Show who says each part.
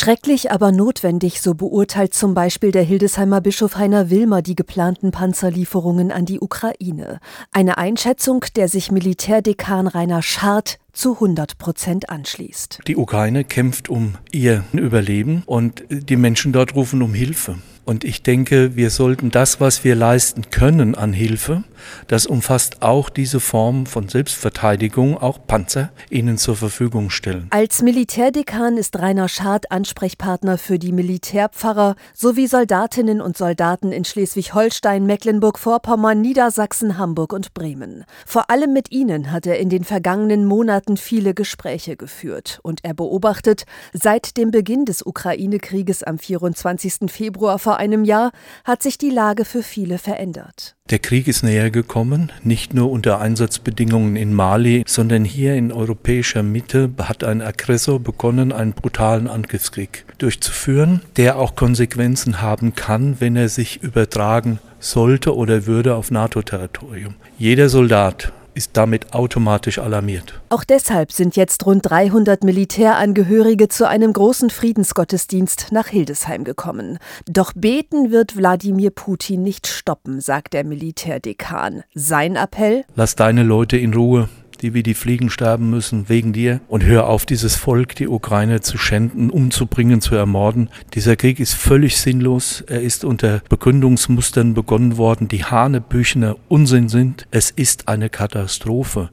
Speaker 1: Schrecklich, aber notwendig, so beurteilt zum Beispiel der Hildesheimer Bischof Heiner Wilmer die geplanten Panzerlieferungen an die Ukraine. Eine Einschätzung, der sich Militärdekan Rainer Schardt zu 100 Prozent anschließt.
Speaker 2: Die Ukraine kämpft um ihr Überleben und die Menschen dort rufen um Hilfe. Und ich denke, wir sollten das, was wir leisten können an Hilfe, das umfasst auch diese Form von Selbstverteidigung, auch Panzer, ihnen zur Verfügung stellen.
Speaker 1: Als Militärdekan ist Rainer Schad Ansprechpartner für die Militärpfarrer sowie Soldatinnen und Soldaten in Schleswig-Holstein, Mecklenburg-Vorpommern, Niedersachsen, Hamburg und Bremen. Vor allem mit ihnen hat er in den vergangenen Monaten viele Gespräche geführt und er beobachtet, seit dem Beginn des Ukraine-Krieges am 24. Februar vor einem Jahr hat sich die Lage für viele verändert.
Speaker 2: Der Krieg ist näher gekommen, nicht nur unter Einsatzbedingungen in Mali, sondern hier in europäischer Mitte hat ein Aggressor begonnen, einen brutalen Angriffskrieg durchzuführen, der auch Konsequenzen haben kann, wenn er sich übertragen sollte oder würde auf NATO-Territorium. Jeder Soldat ist damit automatisch alarmiert.
Speaker 1: Auch deshalb sind jetzt rund 300 Militärangehörige zu einem großen Friedensgottesdienst nach Hildesheim gekommen. Doch beten wird Wladimir Putin nicht stoppen, sagt der Militärdekan. Sein Appell?
Speaker 2: Lass deine Leute in Ruhe die wie die Fliegen sterben müssen wegen dir. Und hör auf, dieses Volk, die Ukraine zu schänden, umzubringen, zu ermorden. Dieser Krieg ist völlig sinnlos. Er ist unter Begründungsmustern begonnen worden, die hanebüchener Unsinn sind. Es ist eine Katastrophe.